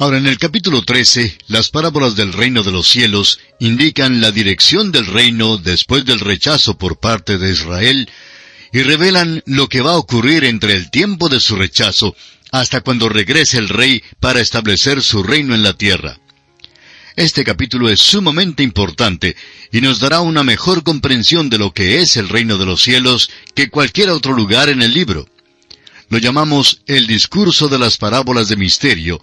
Ahora, en el capítulo 13, las parábolas del reino de los cielos indican la dirección del reino después del rechazo por parte de Israel y revelan lo que va a ocurrir entre el tiempo de su rechazo hasta cuando regrese el rey para establecer su reino en la tierra. Este capítulo es sumamente importante y nos dará una mejor comprensión de lo que es el reino de los cielos que cualquier otro lugar en el libro. Lo llamamos el discurso de las parábolas de misterio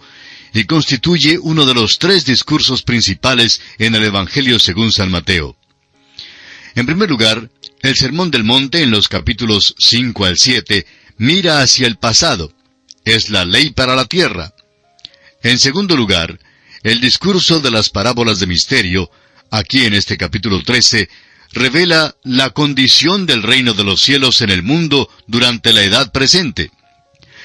y constituye uno de los tres discursos principales en el Evangelio según San Mateo. En primer lugar, el Sermón del Monte en los capítulos 5 al 7 mira hacia el pasado. Es la ley para la tierra. En segundo lugar, el discurso de las parábolas de misterio, aquí en este capítulo 13, revela la condición del reino de los cielos en el mundo durante la edad presente.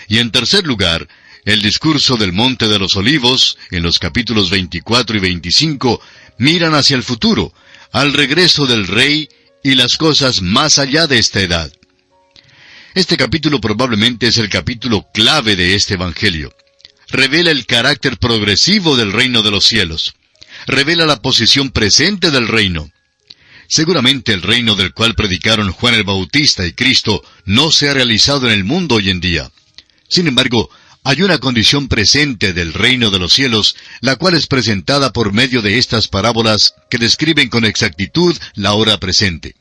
Y en tercer lugar, el discurso del Monte de los Olivos, en los capítulos 24 y 25, miran hacia el futuro, al regreso del Rey y las cosas más allá de esta edad. Este capítulo probablemente es el capítulo clave de este Evangelio. Revela el carácter progresivo del reino de los cielos. Revela la posición presente del reino. Seguramente el reino del cual predicaron Juan el Bautista y Cristo no se ha realizado en el mundo hoy en día. Sin embargo, hay una condición presente del reino de los cielos, la cual es presentada por medio de estas parábolas que describen con exactitud la hora presente.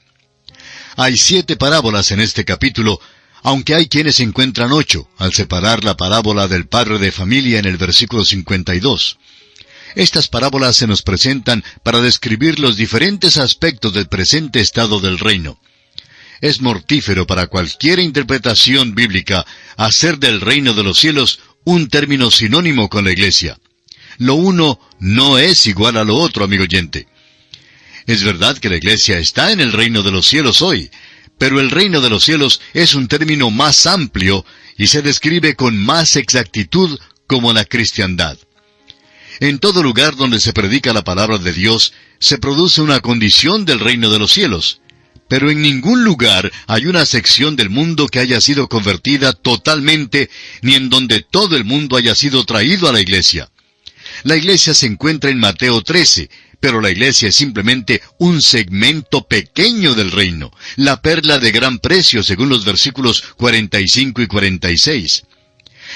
Hay siete parábolas en este capítulo, aunque hay quienes encuentran ocho, al separar la parábola del padre de familia en el versículo 52. Estas parábolas se nos presentan para describir los diferentes aspectos del presente estado del reino es mortífero para cualquier interpretación bíblica hacer del reino de los cielos un término sinónimo con la iglesia. Lo uno no es igual a lo otro, amigo oyente. Es verdad que la iglesia está en el reino de los cielos hoy, pero el reino de los cielos es un término más amplio y se describe con más exactitud como la cristiandad. En todo lugar donde se predica la palabra de Dios, se produce una condición del reino de los cielos, pero en ningún lugar hay una sección del mundo que haya sido convertida totalmente, ni en donde todo el mundo haya sido traído a la iglesia. La iglesia se encuentra en Mateo 13, pero la iglesia es simplemente un segmento pequeño del reino, la perla de gran precio según los versículos 45 y 46.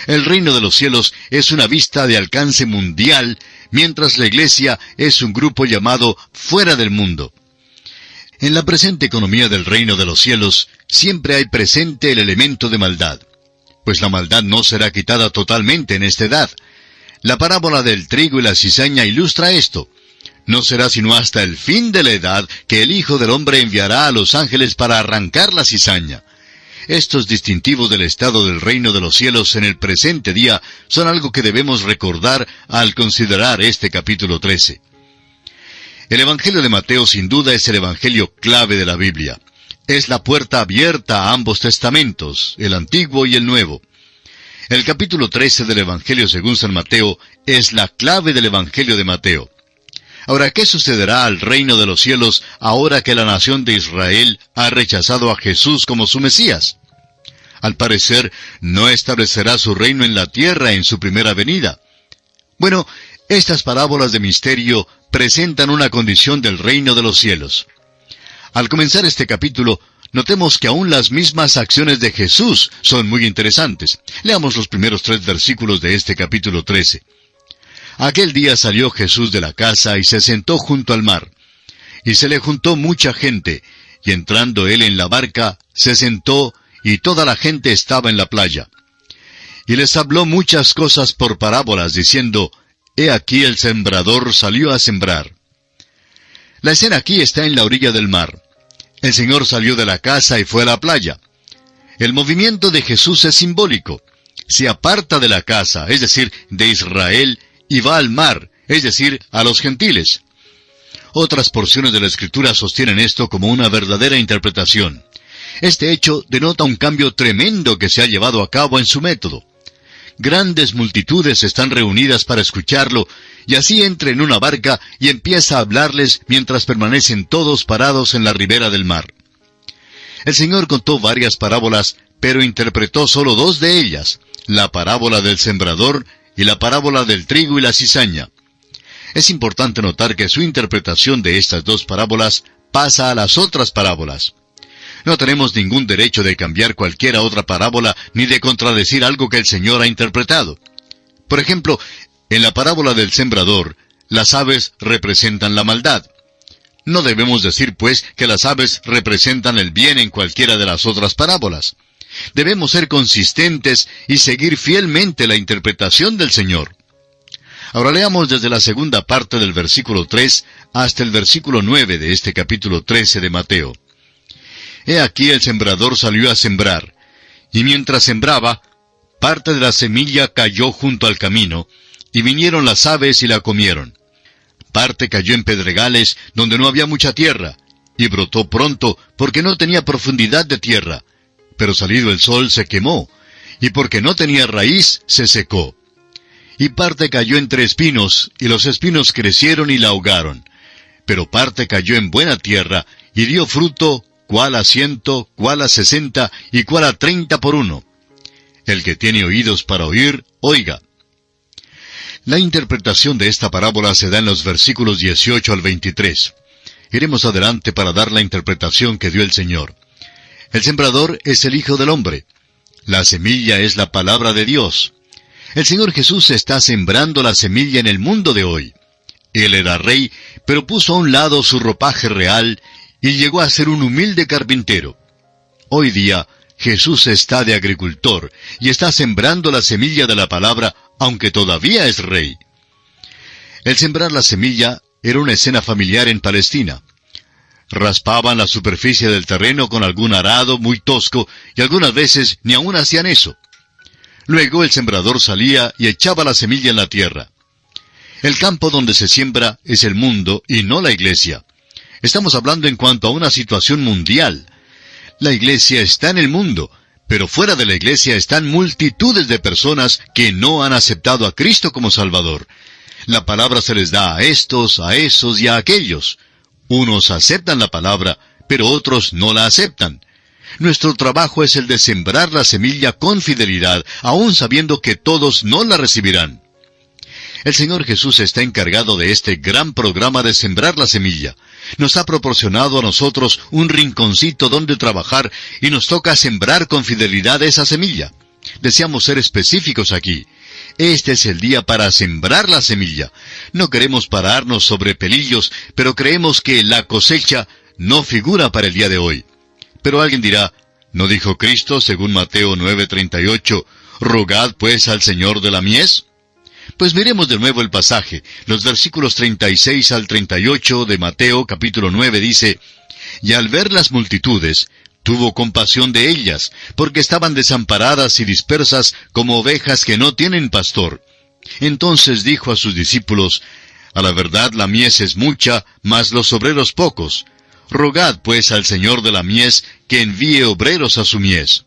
El reino de los cielos es una vista de alcance mundial, mientras la iglesia es un grupo llamado fuera del mundo. En la presente economía del reino de los cielos siempre hay presente el elemento de maldad, pues la maldad no será quitada totalmente en esta edad. La parábola del trigo y la cizaña ilustra esto. No será sino hasta el fin de la edad que el Hijo del Hombre enviará a los ángeles para arrancar la cizaña. Estos distintivos del estado del reino de los cielos en el presente día son algo que debemos recordar al considerar este capítulo 13. El Evangelio de Mateo sin duda es el Evangelio clave de la Biblia. Es la puerta abierta a ambos testamentos, el Antiguo y el Nuevo. El capítulo 13 del Evangelio según San Mateo es la clave del Evangelio de Mateo. Ahora, ¿qué sucederá al reino de los cielos ahora que la nación de Israel ha rechazado a Jesús como su Mesías? Al parecer, no establecerá su reino en la tierra en su primera venida. Bueno, estas parábolas de misterio presentan una condición del reino de los cielos. Al comenzar este capítulo, notemos que aún las mismas acciones de Jesús son muy interesantes. Leamos los primeros tres versículos de este capítulo 13. Aquel día salió Jesús de la casa y se sentó junto al mar. Y se le juntó mucha gente, y entrando él en la barca, se sentó, y toda la gente estaba en la playa. Y les habló muchas cosas por parábolas, diciendo, He aquí el sembrador salió a sembrar. La escena aquí está en la orilla del mar. El Señor salió de la casa y fue a la playa. El movimiento de Jesús es simbólico. Se aparta de la casa, es decir, de Israel, y va al mar, es decir, a los gentiles. Otras porciones de la Escritura sostienen esto como una verdadera interpretación. Este hecho denota un cambio tremendo que se ha llevado a cabo en su método. Grandes multitudes están reunidas para escucharlo, y así entra en una barca y empieza a hablarles mientras permanecen todos parados en la ribera del mar. El Señor contó varias parábolas, pero interpretó solo dos de ellas, la parábola del sembrador y la parábola del trigo y la cizaña. Es importante notar que su interpretación de estas dos parábolas pasa a las otras parábolas. No tenemos ningún derecho de cambiar cualquiera otra parábola ni de contradecir algo que el Señor ha interpretado. Por ejemplo, en la parábola del sembrador, las aves representan la maldad. No debemos decir, pues, que las aves representan el bien en cualquiera de las otras parábolas. Debemos ser consistentes y seguir fielmente la interpretación del Señor. Ahora leamos desde la segunda parte del versículo 3 hasta el versículo 9 de este capítulo 13 de Mateo. He aquí el sembrador salió a sembrar, y mientras sembraba, parte de la semilla cayó junto al camino, y vinieron las aves y la comieron. Parte cayó en pedregales donde no había mucha tierra, y brotó pronto porque no tenía profundidad de tierra, pero salido el sol se quemó, y porque no tenía raíz se secó. Y parte cayó entre espinos, y los espinos crecieron y la ahogaron. Pero parte cayó en buena tierra, y dio fruto cuál a ciento, cuál a sesenta y cuál a treinta por uno. El que tiene oídos para oír, oiga. La interpretación de esta parábola se da en los versículos 18 al 23. Iremos adelante para dar la interpretación que dio el Señor. El sembrador es el Hijo del Hombre. La semilla es la palabra de Dios. El Señor Jesús está sembrando la semilla en el mundo de hoy. Él era rey, pero puso a un lado su ropaje real y llegó a ser un humilde carpintero. Hoy día, Jesús está de agricultor y está sembrando la semilla de la palabra, aunque todavía es rey. El sembrar la semilla era una escena familiar en Palestina. Raspaban la superficie del terreno con algún arado muy tosco y algunas veces ni aún hacían eso. Luego el sembrador salía y echaba la semilla en la tierra. El campo donde se siembra es el mundo y no la iglesia. Estamos hablando en cuanto a una situación mundial. La iglesia está en el mundo, pero fuera de la iglesia están multitudes de personas que no han aceptado a Cristo como Salvador. La palabra se les da a estos, a esos y a aquellos. Unos aceptan la palabra, pero otros no la aceptan. Nuestro trabajo es el de sembrar la semilla con fidelidad, aun sabiendo que todos no la recibirán. El Señor Jesús está encargado de este gran programa de sembrar la semilla nos ha proporcionado a nosotros un rinconcito donde trabajar y nos toca sembrar con fidelidad esa semilla. Deseamos ser específicos aquí. Este es el día para sembrar la semilla. No queremos pararnos sobre pelillos, pero creemos que la cosecha no figura para el día de hoy. Pero alguien dirá, ¿no dijo Cristo, según Mateo 9:38, rogad pues al Señor de la mies? Pues miremos de nuevo el pasaje. Los versículos 36 al 38 de Mateo capítulo 9 dice, Y al ver las multitudes, tuvo compasión de ellas, porque estaban desamparadas y dispersas como ovejas que no tienen pastor. Entonces dijo a sus discípulos, A la verdad la mies es mucha, mas los obreros pocos. Rogad pues al Señor de la mies que envíe obreros a su mies.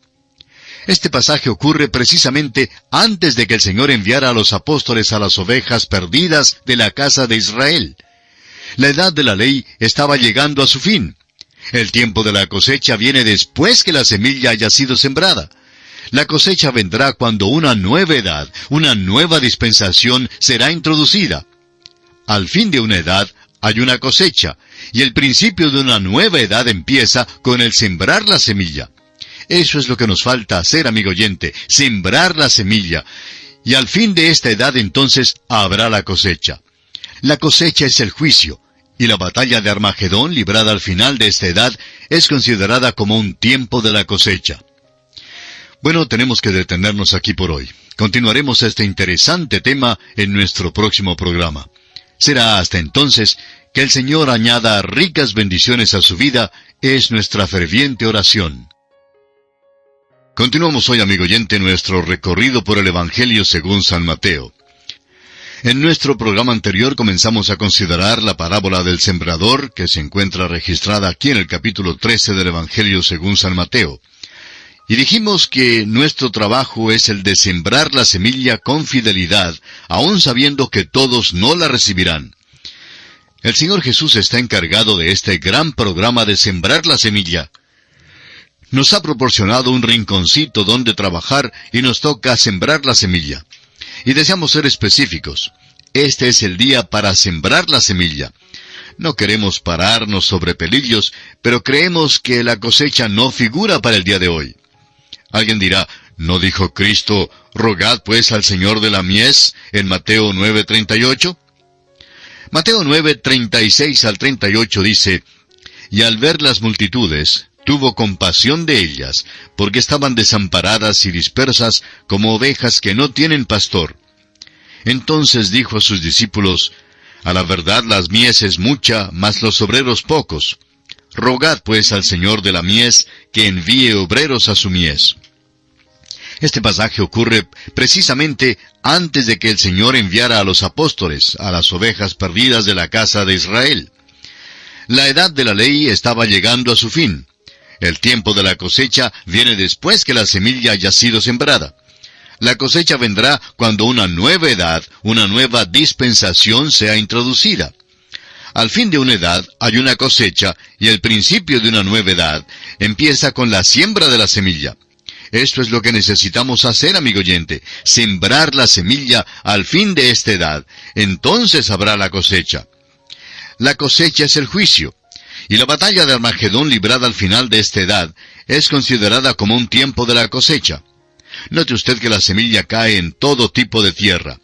Este pasaje ocurre precisamente antes de que el Señor enviara a los apóstoles a las ovejas perdidas de la casa de Israel. La edad de la ley estaba llegando a su fin. El tiempo de la cosecha viene después que la semilla haya sido sembrada. La cosecha vendrá cuando una nueva edad, una nueva dispensación será introducida. Al fin de una edad hay una cosecha, y el principio de una nueva edad empieza con el sembrar la semilla. Eso es lo que nos falta hacer, amigo oyente, sembrar la semilla. Y al fin de esta edad entonces habrá la cosecha. La cosecha es el juicio, y la batalla de Armagedón, librada al final de esta edad, es considerada como un tiempo de la cosecha. Bueno, tenemos que detenernos aquí por hoy. Continuaremos este interesante tema en nuestro próximo programa. Será hasta entonces que el Señor añada ricas bendiciones a su vida, es nuestra ferviente oración. Continuamos hoy, amigo oyente, nuestro recorrido por el Evangelio según San Mateo. En nuestro programa anterior comenzamos a considerar la parábola del sembrador que se encuentra registrada aquí en el capítulo 13 del Evangelio según San Mateo. Y dijimos que nuestro trabajo es el de sembrar la semilla con fidelidad, aun sabiendo que todos no la recibirán. El Señor Jesús está encargado de este gran programa de sembrar la semilla, nos ha proporcionado un rinconcito donde trabajar y nos toca sembrar la semilla. y deseamos ser específicos. Este es el día para sembrar la semilla. No queremos pararnos sobre pelillos, pero creemos que la cosecha no figura para el día de hoy. Alguien dirá, ¿no dijo Cristo, rogad pues al Señor de la mies en Mateo 9:38? Mateo 9:36 al 38 dice, Y al ver las multitudes, tuvo compasión de ellas, porque estaban desamparadas y dispersas como ovejas que no tienen pastor. Entonces dijo a sus discípulos, a la verdad las mies es mucha, mas los obreros pocos. Rogad pues al Señor de la mies que envíe obreros a su mies. Este pasaje ocurre precisamente antes de que el Señor enviara a los apóstoles, a las ovejas perdidas de la casa de Israel. La edad de la ley estaba llegando a su fin. El tiempo de la cosecha viene después que la semilla haya sido sembrada. La cosecha vendrá cuando una nueva edad, una nueva dispensación sea introducida. Al fin de una edad hay una cosecha y el principio de una nueva edad empieza con la siembra de la semilla. Esto es lo que necesitamos hacer, amigo oyente, sembrar la semilla al fin de esta edad. Entonces habrá la cosecha. La cosecha es el juicio. Y la batalla de Armagedón librada al final de esta edad es considerada como un tiempo de la cosecha. Note usted que la semilla cae en todo tipo de tierra.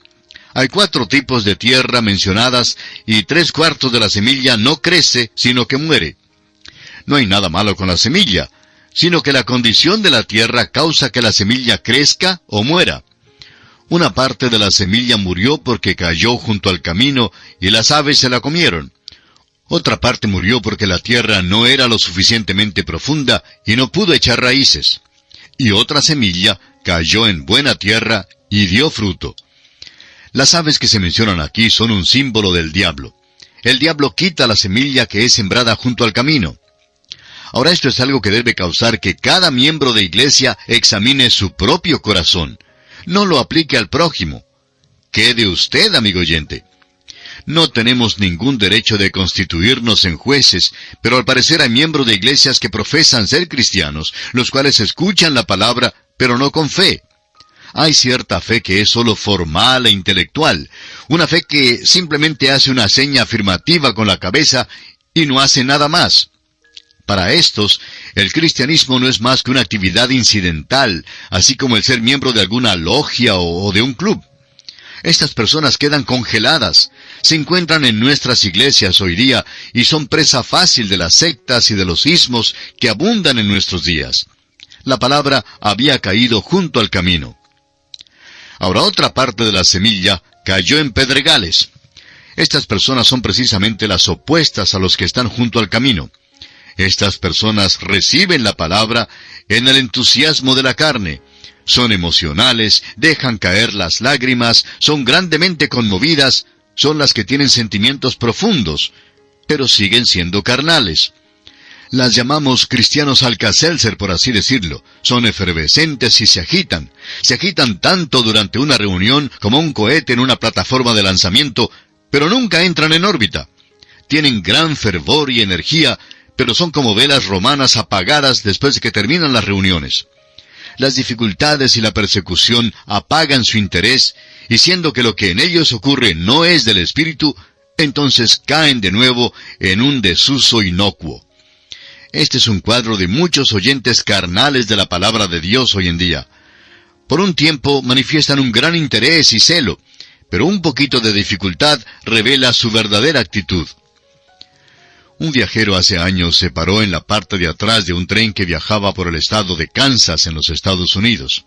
Hay cuatro tipos de tierra mencionadas y tres cuartos de la semilla no crece, sino que muere. No hay nada malo con la semilla, sino que la condición de la tierra causa que la semilla crezca o muera. Una parte de la semilla murió porque cayó junto al camino y las aves se la comieron. Otra parte murió porque la tierra no era lo suficientemente profunda y no pudo echar raíces. Y otra semilla cayó en buena tierra y dio fruto. Las aves que se mencionan aquí son un símbolo del diablo. El diablo quita la semilla que es sembrada junto al camino. Ahora esto es algo que debe causar que cada miembro de iglesia examine su propio corazón. No lo aplique al prójimo. ¿Qué de usted, amigo oyente? No tenemos ningún derecho de constituirnos en jueces, pero al parecer hay miembros de iglesias que profesan ser cristianos, los cuales escuchan la palabra, pero no con fe. Hay cierta fe que es sólo formal e intelectual, una fe que simplemente hace una seña afirmativa con la cabeza y no hace nada más. Para estos, el cristianismo no es más que una actividad incidental, así como el ser miembro de alguna logia o, de un club. Estas personas quedan congeladas, se encuentran en nuestras iglesias hoy día y son presa fácil de las sectas y de los ismos que abundan en nuestros días la palabra había caído junto al camino. Ahora otra parte de la semilla cayó en pedregales. Estas personas son precisamente las opuestas a los que están junto al camino. Estas personas reciben la palabra en el entusiasmo de la carne. Son emocionales, dejan caer las lágrimas, son grandemente conmovidas, son las que tienen sentimientos profundos, pero siguen siendo carnales. Las llamamos cristianos alcacelser, por así decirlo. Son efervescentes y se agitan. Se agitan tanto durante una reunión como un cohete en una plataforma de lanzamiento, pero nunca entran en órbita. Tienen gran fervor y energía, pero son como velas romanas apagadas después de que terminan las reuniones. Las dificultades y la persecución apagan su interés, y siendo que lo que en ellos ocurre no es del Espíritu, entonces caen de nuevo en un desuso inocuo. Este es un cuadro de muchos oyentes carnales de la palabra de Dios hoy en día. Por un tiempo manifiestan un gran interés y celo, pero un poquito de dificultad revela su verdadera actitud. Un viajero hace años se paró en la parte de atrás de un tren que viajaba por el estado de Kansas en los Estados Unidos.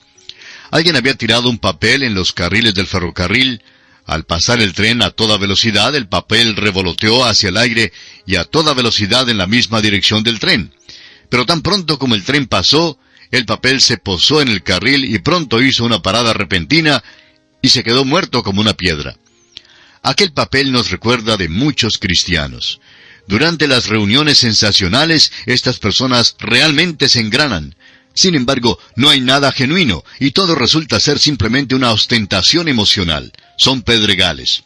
Alguien había tirado un papel en los carriles del ferrocarril, al pasar el tren a toda velocidad, el papel revoloteó hacia el aire y a toda velocidad en la misma dirección del tren. Pero tan pronto como el tren pasó, el papel se posó en el carril y pronto hizo una parada repentina y se quedó muerto como una piedra. Aquel papel nos recuerda de muchos cristianos. Durante las reuniones sensacionales, estas personas realmente se engranan. Sin embargo, no hay nada genuino y todo resulta ser simplemente una ostentación emocional son pedregales.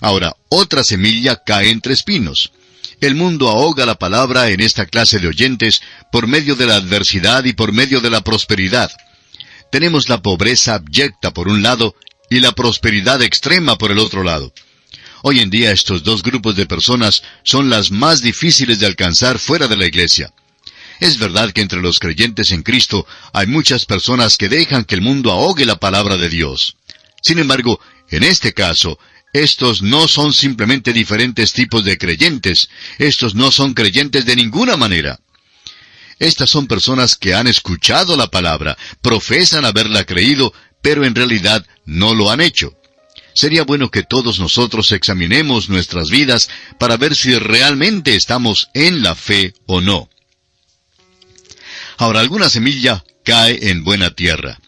Ahora, otra semilla cae entre espinos. El mundo ahoga la palabra en esta clase de oyentes por medio de la adversidad y por medio de la prosperidad. Tenemos la pobreza abyecta por un lado y la prosperidad extrema por el otro lado. Hoy en día estos dos grupos de personas son las más difíciles de alcanzar fuera de la iglesia. Es verdad que entre los creyentes en Cristo hay muchas personas que dejan que el mundo ahogue la palabra de Dios. Sin embargo, en este caso, estos no son simplemente diferentes tipos de creyentes, estos no son creyentes de ninguna manera. Estas son personas que han escuchado la palabra, profesan haberla creído, pero en realidad no lo han hecho. Sería bueno que todos nosotros examinemos nuestras vidas para ver si realmente estamos en la fe o no. Ahora, alguna semilla cae en buena tierra.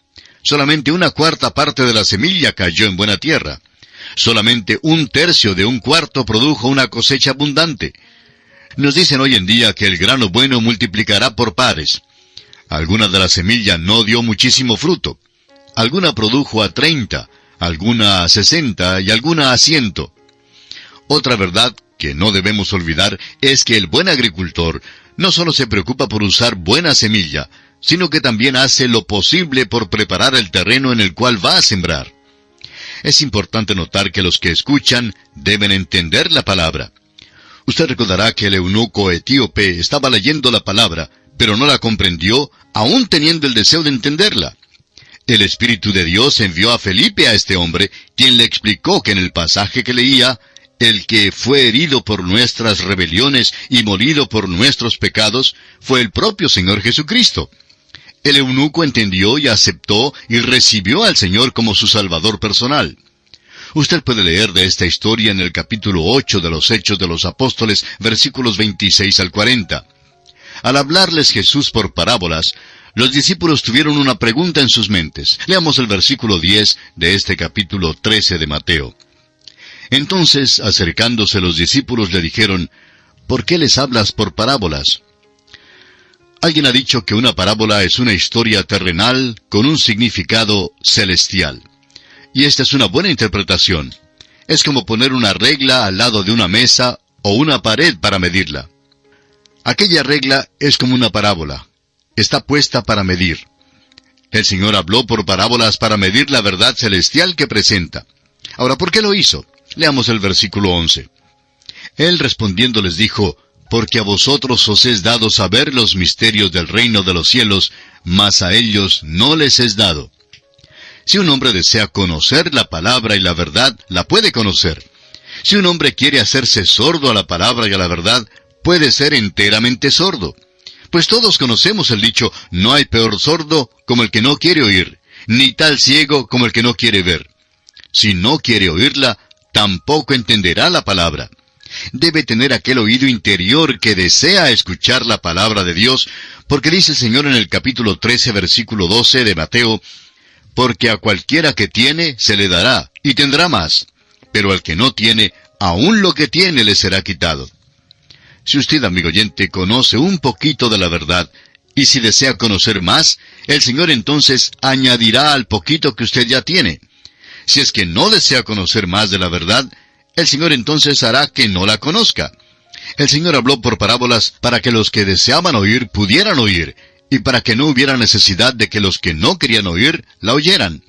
Solamente una cuarta parte de la semilla cayó en buena tierra. Solamente un tercio de un cuarto produjo una cosecha abundante. Nos dicen hoy en día que el grano bueno multiplicará por pares. Alguna de la semilla no dio muchísimo fruto. Alguna produjo a treinta, alguna a sesenta y alguna a ciento. Otra verdad que no debemos olvidar es que el buen agricultor no solo se preocupa por usar buena semilla, sino que también hace lo posible por preparar el terreno en el cual va a sembrar. Es importante notar que los que escuchan deben entender la palabra. Usted recordará que el eunuco etíope estaba leyendo la palabra, pero no la comprendió, aún teniendo el deseo de entenderla. El Espíritu de Dios envió a Felipe a este hombre, quien le explicó que en el pasaje que leía, el que fue herido por nuestras rebeliones y molido por nuestros pecados fue el propio Señor Jesucristo. El eunuco entendió y aceptó y recibió al Señor como su Salvador personal. Usted puede leer de esta historia en el capítulo 8 de los Hechos de los Apóstoles, versículos 26 al 40. Al hablarles Jesús por parábolas, los discípulos tuvieron una pregunta en sus mentes. Leamos el versículo 10 de este capítulo 13 de Mateo. Entonces, acercándose los discípulos, le dijeron, ¿Por qué les hablas por parábolas? Alguien ha dicho que una parábola es una historia terrenal con un significado celestial. Y esta es una buena interpretación. Es como poner una regla al lado de una mesa o una pared para medirla. Aquella regla es como una parábola. Está puesta para medir. El Señor habló por parábolas para medir la verdad celestial que presenta. Ahora, ¿por qué lo hizo? Leamos el versículo 11. Él respondiendo les dijo, Porque a vosotros os es dado saber los misterios del reino de los cielos, mas a ellos no les es dado. Si un hombre desea conocer la palabra y la verdad, la puede conocer. Si un hombre quiere hacerse sordo a la palabra y a la verdad, puede ser enteramente sordo. Pues todos conocemos el dicho, no hay peor sordo como el que no quiere oír, ni tal ciego como el que no quiere ver. Si no quiere oírla, tampoco entenderá la palabra. Debe tener aquel oído interior que desea escuchar la palabra de Dios, porque dice el Señor en el capítulo 13, versículo 12 de Mateo, porque a cualquiera que tiene se le dará, y tendrá más, pero al que no tiene, aún lo que tiene le será quitado. Si usted, amigo oyente, conoce un poquito de la verdad, y si desea conocer más, el Señor entonces añadirá al poquito que usted ya tiene. Si es que no desea conocer más de la verdad, el Señor entonces hará que no la conozca. El Señor habló por parábolas para que los que deseaban oír pudieran oír, y para que no hubiera necesidad de que los que no querían oír la oyeran.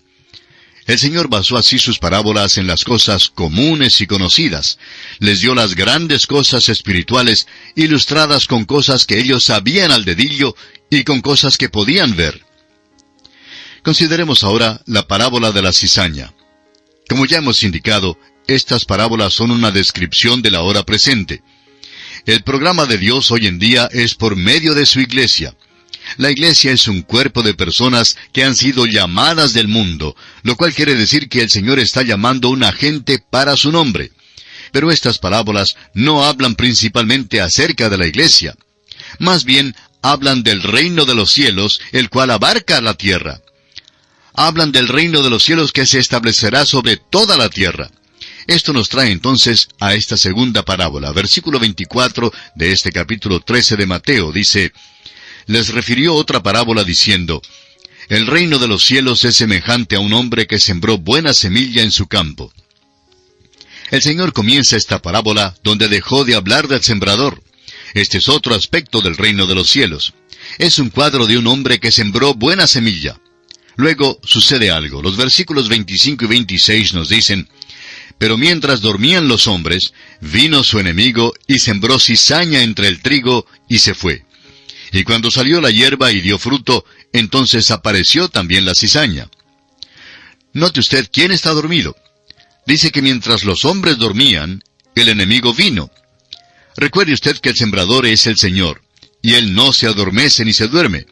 El Señor basó así sus parábolas en las cosas comunes y conocidas. Les dio las grandes cosas espirituales ilustradas con cosas que ellos sabían al dedillo y con cosas que podían ver. Consideremos ahora la parábola de la cizaña. Como ya hemos indicado, estas parábolas son una descripción de la hora presente. El programa de Dios hoy en día es por medio de su iglesia. La iglesia es un cuerpo de personas que han sido llamadas del mundo, lo cual quiere decir que el Señor está llamando una gente para su nombre. Pero estas parábolas no hablan principalmente acerca de la iglesia. Más bien, hablan del reino de los cielos, el cual abarca la tierra hablan del reino de los cielos que se establecerá sobre toda la tierra. Esto nos trae entonces a esta segunda parábola. Versículo 24 de este capítulo 13 de Mateo dice, Les refirió otra parábola diciendo, El reino de los cielos es semejante a un hombre que sembró buena semilla en su campo. El Señor comienza esta parábola donde dejó de hablar del sembrador. Este es otro aspecto del reino de los cielos. Es un cuadro de un hombre que sembró buena semilla. Luego sucede algo. Los versículos 25 y 26 nos dicen, Pero mientras dormían los hombres, vino su enemigo y sembró cizaña entre el trigo y se fue. Y cuando salió la hierba y dio fruto, entonces apareció también la cizaña. Note usted quién está dormido. Dice que mientras los hombres dormían, el enemigo vino. Recuerde usted que el sembrador es el Señor, y él no se adormece ni se duerme.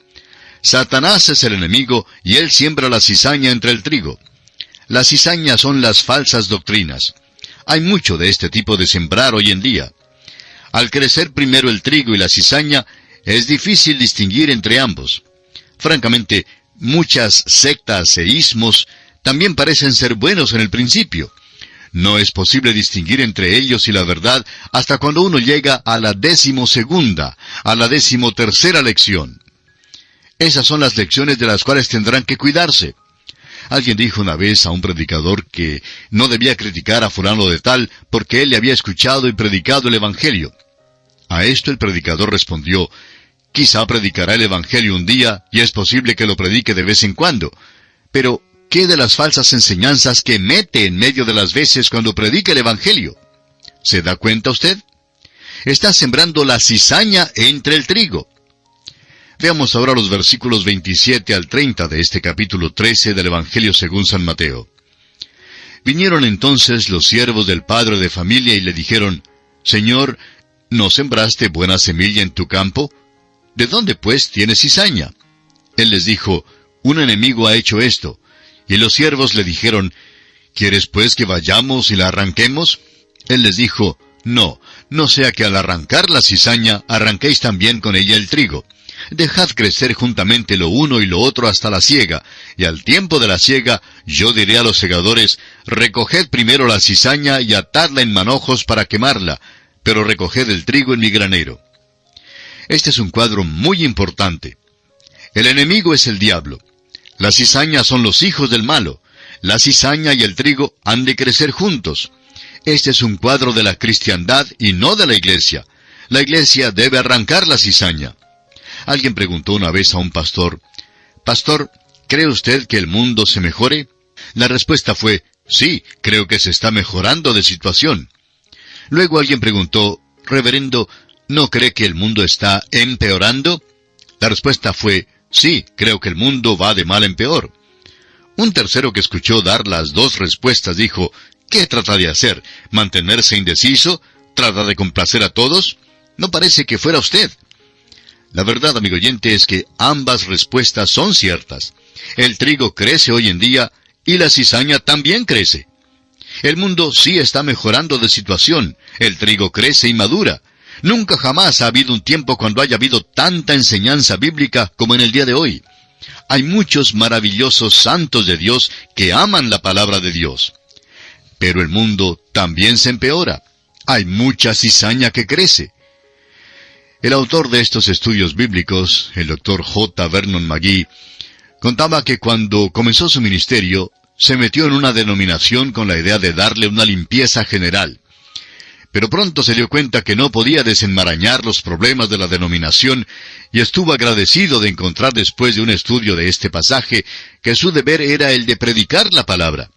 Satanás es el enemigo, y él siembra la cizaña entre el trigo. Las cizañas son las falsas doctrinas. Hay mucho de este tipo de sembrar hoy en día. Al crecer primero el trigo y la cizaña, es difícil distinguir entre ambos. Francamente, muchas sectas e ismos también parecen ser buenos en el principio. No es posible distinguir entre ellos y la verdad hasta cuando uno llega a la decimosegunda, a la decimotercera lección. Esas son las lecciones de las cuales tendrán que cuidarse. Alguien dijo una vez a un predicador que no debía criticar a fulano de tal porque él le había escuchado y predicado el Evangelio. A esto el predicador respondió, Quizá predicará el Evangelio un día y es posible que lo predique de vez en cuando, pero ¿qué de las falsas enseñanzas que mete en medio de las veces cuando predica el Evangelio? ¿Se da cuenta usted? Está sembrando la cizaña entre el trigo. Veamos ahora los versículos 27 al 30 de este capítulo 13 del Evangelio según San Mateo. Vinieron entonces los siervos del padre de familia y le dijeron, Señor, ¿no sembraste buena semilla en tu campo? ¿De dónde pues tienes cizaña? Él les dijo, Un enemigo ha hecho esto. Y los siervos le dijeron, ¿Quieres pues que vayamos y la arranquemos? Él les dijo, No, no sea que al arrancar la cizaña arranquéis también con ella el trigo. Dejad crecer juntamente lo uno y lo otro hasta la siega, y al tiempo de la siega yo diré a los segadores, recoged primero la cizaña y atadla en manojos para quemarla, pero recoged el trigo en mi granero. Este es un cuadro muy importante. El enemigo es el diablo. La cizaña son los hijos del malo. La cizaña y el trigo han de crecer juntos. Este es un cuadro de la cristiandad y no de la iglesia. La iglesia debe arrancar la cizaña. Alguien preguntó una vez a un pastor, Pastor, ¿cree usted que el mundo se mejore? La respuesta fue, sí, creo que se está mejorando de situación. Luego alguien preguntó, Reverendo, ¿no cree que el mundo está empeorando? La respuesta fue, sí, creo que el mundo va de mal en peor. Un tercero que escuchó dar las dos respuestas dijo, ¿qué trata de hacer? ¿Mantenerse indeciso? ¿Trata de complacer a todos? No parece que fuera usted. La verdad, amigo oyente, es que ambas respuestas son ciertas. El trigo crece hoy en día y la cizaña también crece. El mundo sí está mejorando de situación. El trigo crece y madura. Nunca jamás ha habido un tiempo cuando haya habido tanta enseñanza bíblica como en el día de hoy. Hay muchos maravillosos santos de Dios que aman la palabra de Dios. Pero el mundo también se empeora. Hay mucha cizaña que crece. El autor de estos estudios bíblicos, el doctor J. Vernon McGee, contaba que cuando comenzó su ministerio, se metió en una denominación con la idea de darle una limpieza general. Pero pronto se dio cuenta que no podía desenmarañar los problemas de la denominación y estuvo agradecido de encontrar después de un estudio de este pasaje que su deber era el de predicar la palabra.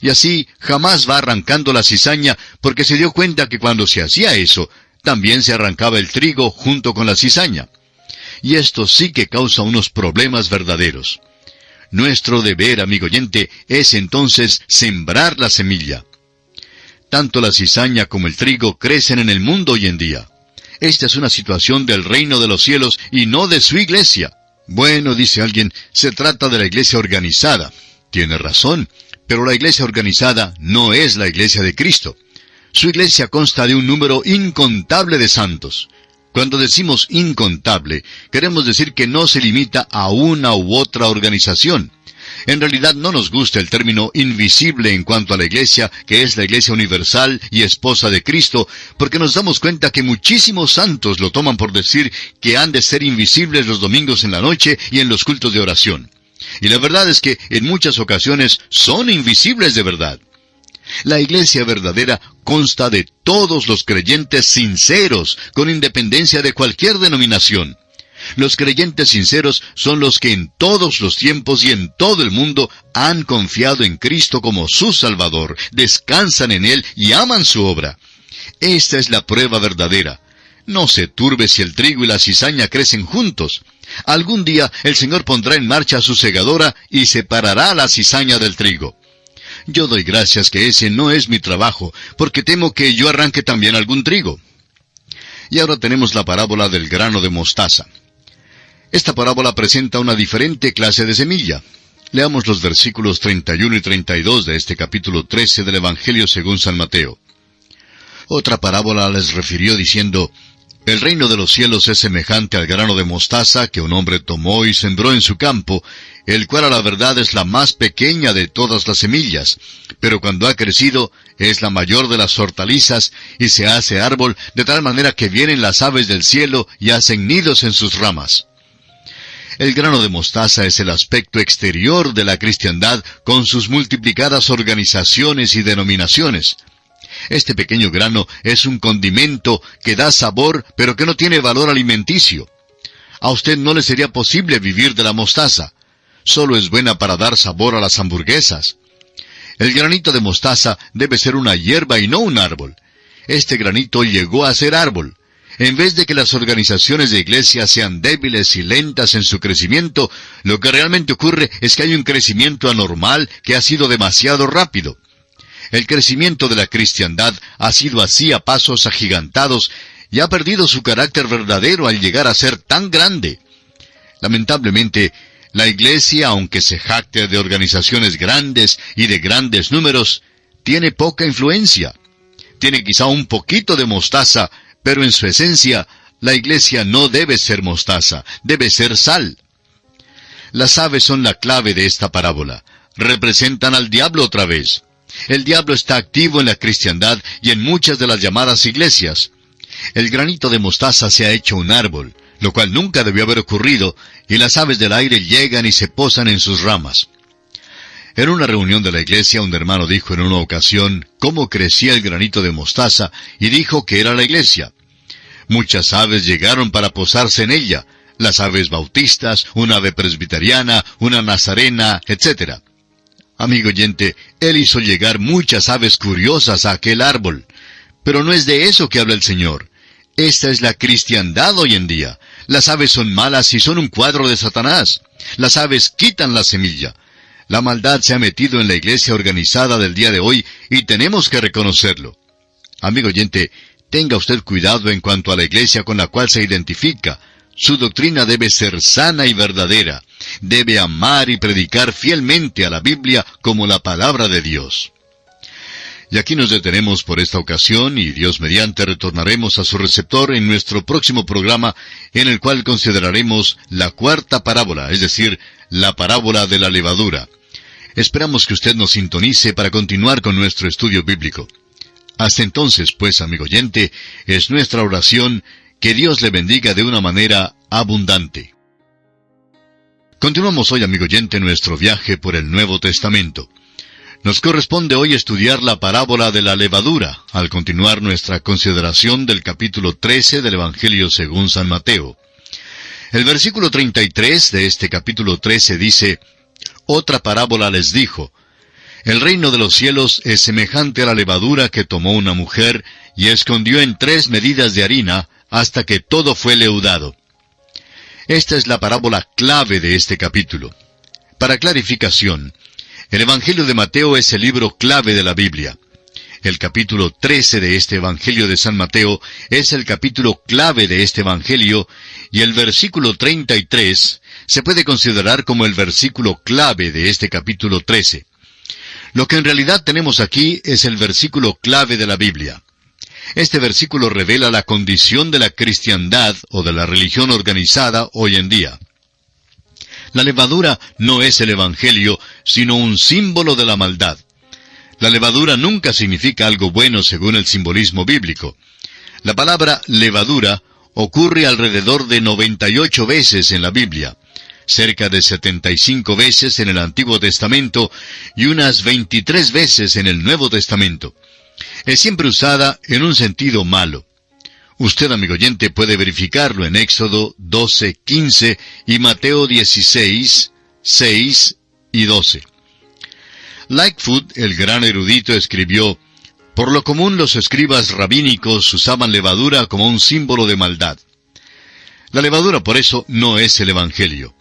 Y así jamás va arrancando la cizaña porque se dio cuenta que cuando se hacía eso, también se arrancaba el trigo junto con la cizaña. Y esto sí que causa unos problemas verdaderos. Nuestro deber, amigo oyente, es entonces sembrar la semilla. Tanto la cizaña como el trigo crecen en el mundo hoy en día. Esta es una situación del reino de los cielos y no de su iglesia. Bueno, dice alguien, se trata de la iglesia organizada. Tiene razón, pero la iglesia organizada no es la iglesia de Cristo. Su iglesia consta de un número incontable de santos. Cuando decimos incontable, queremos decir que no se limita a una u otra organización. En realidad no nos gusta el término invisible en cuanto a la iglesia, que es la iglesia universal y esposa de Cristo, porque nos damos cuenta que muchísimos santos lo toman por decir que han de ser invisibles los domingos en la noche y en los cultos de oración. Y la verdad es que en muchas ocasiones son invisibles de verdad. La iglesia verdadera consta de todos los creyentes sinceros, con independencia de cualquier denominación. Los creyentes sinceros son los que en todos los tiempos y en todo el mundo han confiado en Cristo como su Salvador, descansan en Él y aman su obra. Esta es la prueba verdadera. No se turbe si el trigo y la cizaña crecen juntos. Algún día el Señor pondrá en marcha su segadora y separará la cizaña del trigo. Yo doy gracias que ese no es mi trabajo, porque temo que yo arranque también algún trigo. Y ahora tenemos la parábola del grano de mostaza. Esta parábola presenta una diferente clase de semilla. Leamos los versículos 31 y 32 de este capítulo 13 del Evangelio según San Mateo. Otra parábola les refirió diciendo, El reino de los cielos es semejante al grano de mostaza que un hombre tomó y sembró en su campo, el cual a la verdad es la más pequeña de todas las semillas, pero cuando ha crecido es la mayor de las hortalizas y se hace árbol de tal manera que vienen las aves del cielo y hacen nidos en sus ramas. El grano de mostaza es el aspecto exterior de la cristiandad con sus multiplicadas organizaciones y denominaciones. Este pequeño grano es un condimento que da sabor pero que no tiene valor alimenticio. A usted no le sería posible vivir de la mostaza solo es buena para dar sabor a las hamburguesas. El granito de mostaza debe ser una hierba y no un árbol. Este granito llegó a ser árbol. En vez de que las organizaciones de iglesia sean débiles y lentas en su crecimiento, lo que realmente ocurre es que hay un crecimiento anormal que ha sido demasiado rápido. El crecimiento de la cristiandad ha sido así a pasos agigantados y ha perdido su carácter verdadero al llegar a ser tan grande. Lamentablemente, la Iglesia, aunque se jacte de organizaciones grandes y de grandes números, tiene poca influencia. Tiene quizá un poquito de mostaza, pero en su esencia, la Iglesia no debe ser mostaza, debe ser sal. Las aves son la clave de esta parábola. Representan al diablo otra vez. El diablo está activo en la cristiandad y en muchas de las llamadas iglesias. El granito de mostaza se ha hecho un árbol, lo cual nunca debió haber ocurrido, y las aves del aire llegan y se posan en sus ramas. En una reunión de la iglesia, un hermano dijo en una ocasión cómo crecía el granito de mostaza y dijo que era la iglesia. Muchas aves llegaron para posarse en ella, las aves bautistas, una ave presbiteriana, una nazarena, etc. Amigo oyente, él hizo llegar muchas aves curiosas a aquel árbol. Pero no es de eso que habla el Señor. Esta es la cristiandad hoy en día. Las aves son malas y son un cuadro de Satanás. Las aves quitan la semilla. La maldad se ha metido en la iglesia organizada del día de hoy y tenemos que reconocerlo. Amigo oyente, tenga usted cuidado en cuanto a la iglesia con la cual se identifica. Su doctrina debe ser sana y verdadera. Debe amar y predicar fielmente a la Biblia como la palabra de Dios. Y aquí nos detenemos por esta ocasión y Dios mediante retornaremos a su receptor en nuestro próximo programa en el cual consideraremos la cuarta parábola, es decir, la parábola de la levadura. Esperamos que usted nos sintonice para continuar con nuestro estudio bíblico. Hasta entonces, pues, amigo oyente, es nuestra oración que Dios le bendiga de una manera abundante. Continuamos hoy, amigo oyente, nuestro viaje por el Nuevo Testamento. Nos corresponde hoy estudiar la parábola de la levadura, al continuar nuestra consideración del capítulo 13 del Evangelio según San Mateo. El versículo 33 de este capítulo 13 dice, Otra parábola les dijo, El reino de los cielos es semejante a la levadura que tomó una mujer y escondió en tres medidas de harina hasta que todo fue leudado. Esta es la parábola clave de este capítulo. Para clarificación, el Evangelio de Mateo es el libro clave de la Biblia. El capítulo 13 de este Evangelio de San Mateo es el capítulo clave de este Evangelio y el versículo 33 se puede considerar como el versículo clave de este capítulo 13. Lo que en realidad tenemos aquí es el versículo clave de la Biblia. Este versículo revela la condición de la cristiandad o de la religión organizada hoy en día. La levadura no es el Evangelio, sino un símbolo de la maldad. La levadura nunca significa algo bueno según el simbolismo bíblico. La palabra levadura ocurre alrededor de 98 veces en la Biblia, cerca de 75 veces en el Antiguo Testamento y unas 23 veces en el Nuevo Testamento. Es siempre usada en un sentido malo. Usted, amigo oyente, puede verificarlo en Éxodo 12, 15 y Mateo 16, 6 y 12. Lightfoot, el gran erudito, escribió, Por lo común los escribas rabínicos usaban levadura como un símbolo de maldad. La levadura, por eso, no es el Evangelio.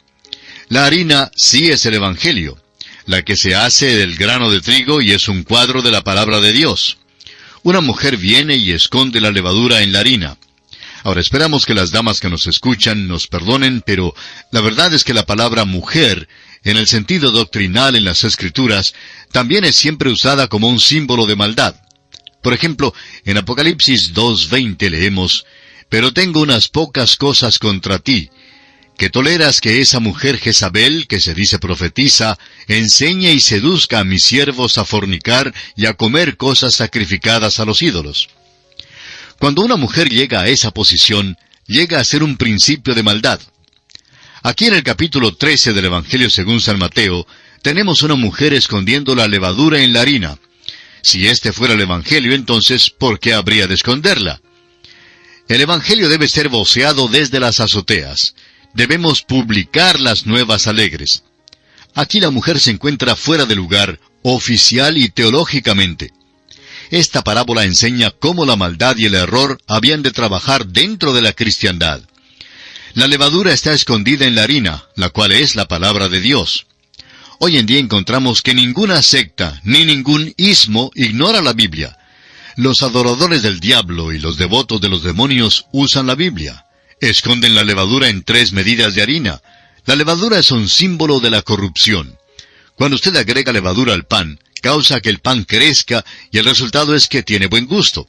La harina sí es el Evangelio, la que se hace del grano de trigo y es un cuadro de la palabra de Dios. Una mujer viene y esconde la levadura en la harina. Ahora esperamos que las damas que nos escuchan nos perdonen, pero la verdad es que la palabra mujer, en el sentido doctrinal en las escrituras, también es siempre usada como un símbolo de maldad. Por ejemplo, en Apocalipsis 2.20 leemos, Pero tengo unas pocas cosas contra ti, que toleras que esa mujer Jezabel, que se dice profetiza, enseñe y seduzca a mis siervos a fornicar y a comer cosas sacrificadas a los ídolos. Cuando una mujer llega a esa posición, llega a ser un principio de maldad. Aquí en el capítulo 13 del Evangelio según San Mateo, tenemos una mujer escondiendo la levadura en la harina. Si este fuera el Evangelio, entonces, ¿por qué habría de esconderla? El Evangelio debe ser voceado desde las azoteas debemos publicar las nuevas alegres. Aquí la mujer se encuentra fuera de lugar, oficial y teológicamente. Esta parábola enseña cómo la maldad y el error habían de trabajar dentro de la cristiandad. La levadura está escondida en la harina, la cual es la palabra de Dios. Hoy en día encontramos que ninguna secta ni ningún ismo ignora la Biblia. Los adoradores del diablo y los devotos de los demonios usan la Biblia. Esconden la levadura en tres medidas de harina. La levadura es un símbolo de la corrupción. Cuando usted agrega levadura al pan, causa que el pan crezca y el resultado es que tiene buen gusto.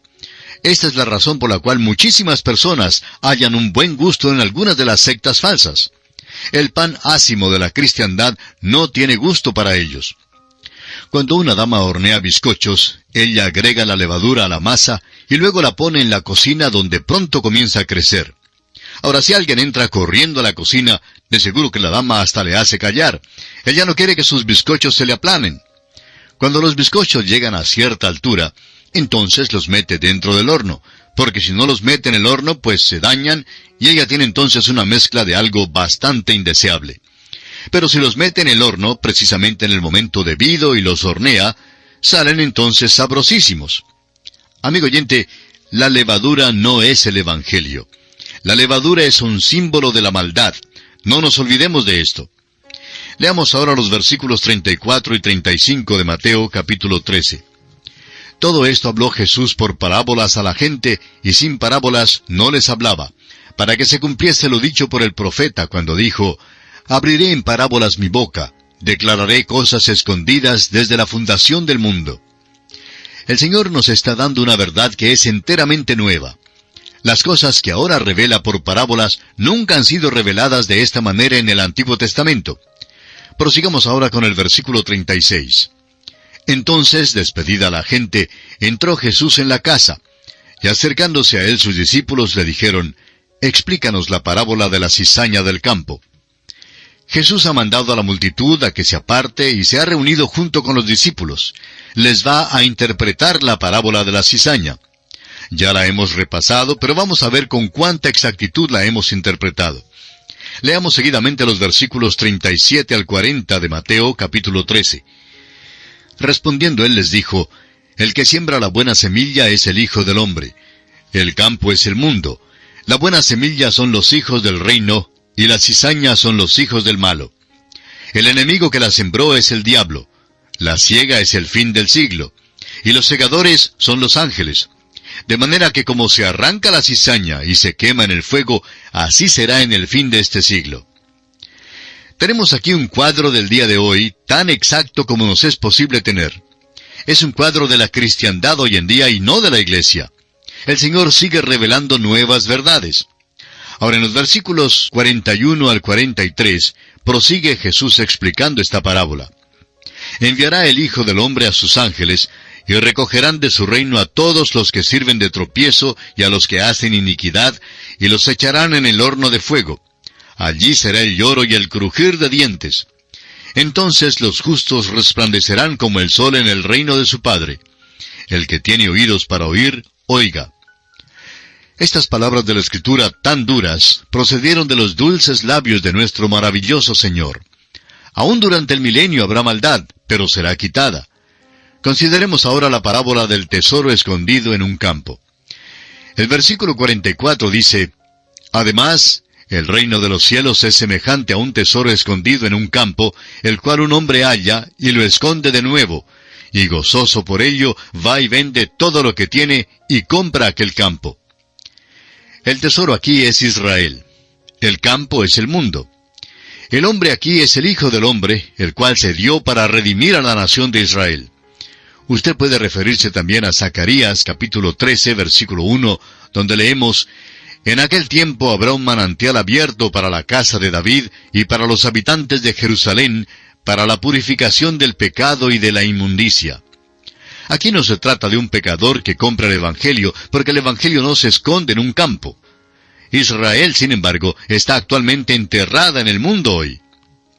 Esta es la razón por la cual muchísimas personas hallan un buen gusto en algunas de las sectas falsas. El pan ácimo de la cristiandad no tiene gusto para ellos. Cuando una dama hornea bizcochos, ella agrega la levadura a la masa y luego la pone en la cocina donde pronto comienza a crecer. Ahora, si alguien entra corriendo a la cocina, de seguro que la dama hasta le hace callar. Ella no quiere que sus bizcochos se le aplanen. Cuando los bizcochos llegan a cierta altura, entonces los mete dentro del horno, porque si no los mete en el horno, pues se dañan y ella tiene entonces una mezcla de algo bastante indeseable. Pero si los mete en el horno, precisamente en el momento debido y los hornea, salen entonces sabrosísimos. Amigo oyente, la levadura no es el Evangelio. La levadura es un símbolo de la maldad. No nos olvidemos de esto. Leamos ahora los versículos 34 y 35 de Mateo capítulo 13. Todo esto habló Jesús por parábolas a la gente, y sin parábolas no les hablaba, para que se cumpliese lo dicho por el profeta cuando dijo, Abriré en parábolas mi boca, declararé cosas escondidas desde la fundación del mundo. El Señor nos está dando una verdad que es enteramente nueva. Las cosas que ahora revela por parábolas nunca han sido reveladas de esta manera en el Antiguo Testamento. Prosigamos ahora con el versículo 36. Entonces, despedida la gente, entró Jesús en la casa, y acercándose a él sus discípulos le dijeron, Explícanos la parábola de la cizaña del campo. Jesús ha mandado a la multitud a que se aparte y se ha reunido junto con los discípulos. Les va a interpretar la parábola de la cizaña. Ya la hemos repasado, pero vamos a ver con cuánta exactitud la hemos interpretado. Leamos seguidamente los versículos 37 al 40 de Mateo capítulo 13. Respondiendo él les dijo, El que siembra la buena semilla es el Hijo del Hombre. El campo es el mundo. La buena semilla son los hijos del reino, y la cizaña son los hijos del malo. El enemigo que la sembró es el diablo. La ciega es el fin del siglo. Y los segadores son los ángeles. De manera que como se arranca la cizaña y se quema en el fuego, así será en el fin de este siglo. Tenemos aquí un cuadro del día de hoy tan exacto como nos es posible tener. Es un cuadro de la cristiandad hoy en día y no de la iglesia. El Señor sigue revelando nuevas verdades. Ahora en los versículos 41 al 43 prosigue Jesús explicando esta parábola. Enviará el Hijo del Hombre a sus ángeles, y recogerán de su reino a todos los que sirven de tropiezo y a los que hacen iniquidad, y los echarán en el horno de fuego. Allí será el lloro y el crujir de dientes. Entonces los justos resplandecerán como el sol en el reino de su Padre. El que tiene oídos para oír, oiga. Estas palabras de la Escritura tan duras procedieron de los dulces labios de nuestro maravilloso Señor. Aún durante el milenio habrá maldad, pero será quitada. Consideremos ahora la parábola del tesoro escondido en un campo. El versículo 44 dice, Además, el reino de los cielos es semejante a un tesoro escondido en un campo, el cual un hombre halla y lo esconde de nuevo, y gozoso por ello va y vende todo lo que tiene y compra aquel campo. El tesoro aquí es Israel. El campo es el mundo. El hombre aquí es el Hijo del Hombre, el cual se dio para redimir a la nación de Israel. Usted puede referirse también a Zacarías capítulo 13 versículo 1, donde leemos, En aquel tiempo habrá un manantial abierto para la casa de David y para los habitantes de Jerusalén, para la purificación del pecado y de la inmundicia. Aquí no se trata de un pecador que compra el Evangelio, porque el Evangelio no se esconde en un campo. Israel, sin embargo, está actualmente enterrada en el mundo hoy.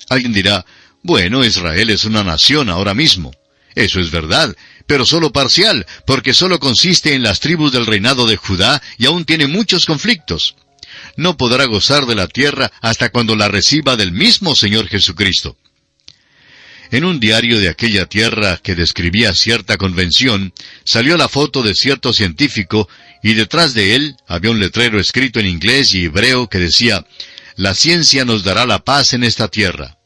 Alguien dirá, bueno, Israel es una nación ahora mismo. Eso es verdad, pero solo parcial, porque solo consiste en las tribus del reinado de Judá y aún tiene muchos conflictos. No podrá gozar de la tierra hasta cuando la reciba del mismo Señor Jesucristo. En un diario de aquella tierra que describía cierta convención, salió la foto de cierto científico y detrás de él había un letrero escrito en inglés y hebreo que decía, La ciencia nos dará la paz en esta tierra.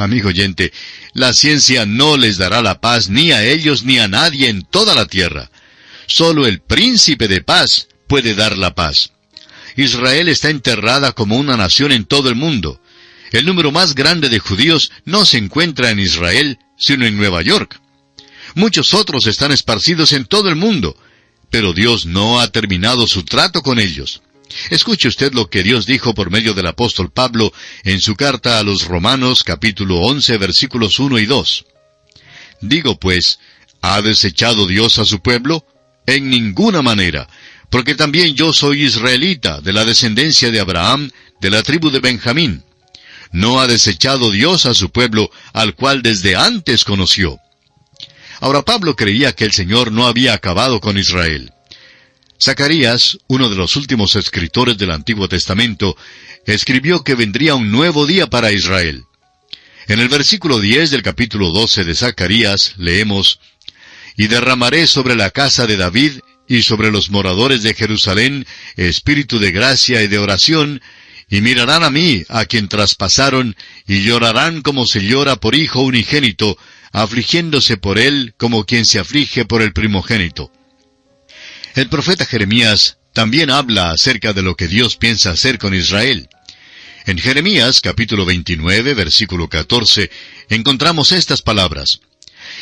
Amigo oyente, la ciencia no les dará la paz ni a ellos ni a nadie en toda la tierra. Solo el príncipe de paz puede dar la paz. Israel está enterrada como una nación en todo el mundo. El número más grande de judíos no se encuentra en Israel, sino en Nueva York. Muchos otros están esparcidos en todo el mundo, pero Dios no ha terminado su trato con ellos. Escuche usted lo que Dios dijo por medio del apóstol Pablo en su carta a los Romanos capítulo 11 versículos 1 y 2. Digo pues, ¿ha desechado Dios a su pueblo? En ninguna manera, porque también yo soy israelita, de la descendencia de Abraham, de la tribu de Benjamín. No ha desechado Dios a su pueblo, al cual desde antes conoció. Ahora Pablo creía que el Señor no había acabado con Israel. Zacarías, uno de los últimos escritores del Antiguo Testamento, escribió que vendría un nuevo día para Israel. En el versículo 10 del capítulo 12 de Zacarías leemos, Y derramaré sobre la casa de David y sobre los moradores de Jerusalén espíritu de gracia y de oración, y mirarán a mí, a quien traspasaron, y llorarán como se llora por hijo unigénito, afligiéndose por él como quien se aflige por el primogénito. El profeta Jeremías también habla acerca de lo que Dios piensa hacer con Israel. En Jeremías capítulo 29 versículo 14 encontramos estas palabras.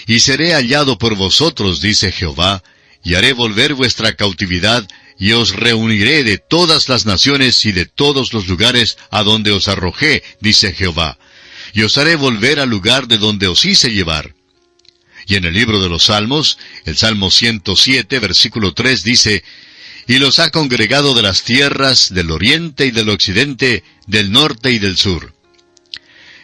Y seré hallado por vosotros, dice Jehová, y haré volver vuestra cautividad, y os reuniré de todas las naciones y de todos los lugares a donde os arrojé, dice Jehová, y os haré volver al lugar de donde os hice llevar. Y en el libro de los Salmos, el Salmo 107, versículo 3 dice, Y los ha congregado de las tierras del oriente y del occidente, del norte y del sur.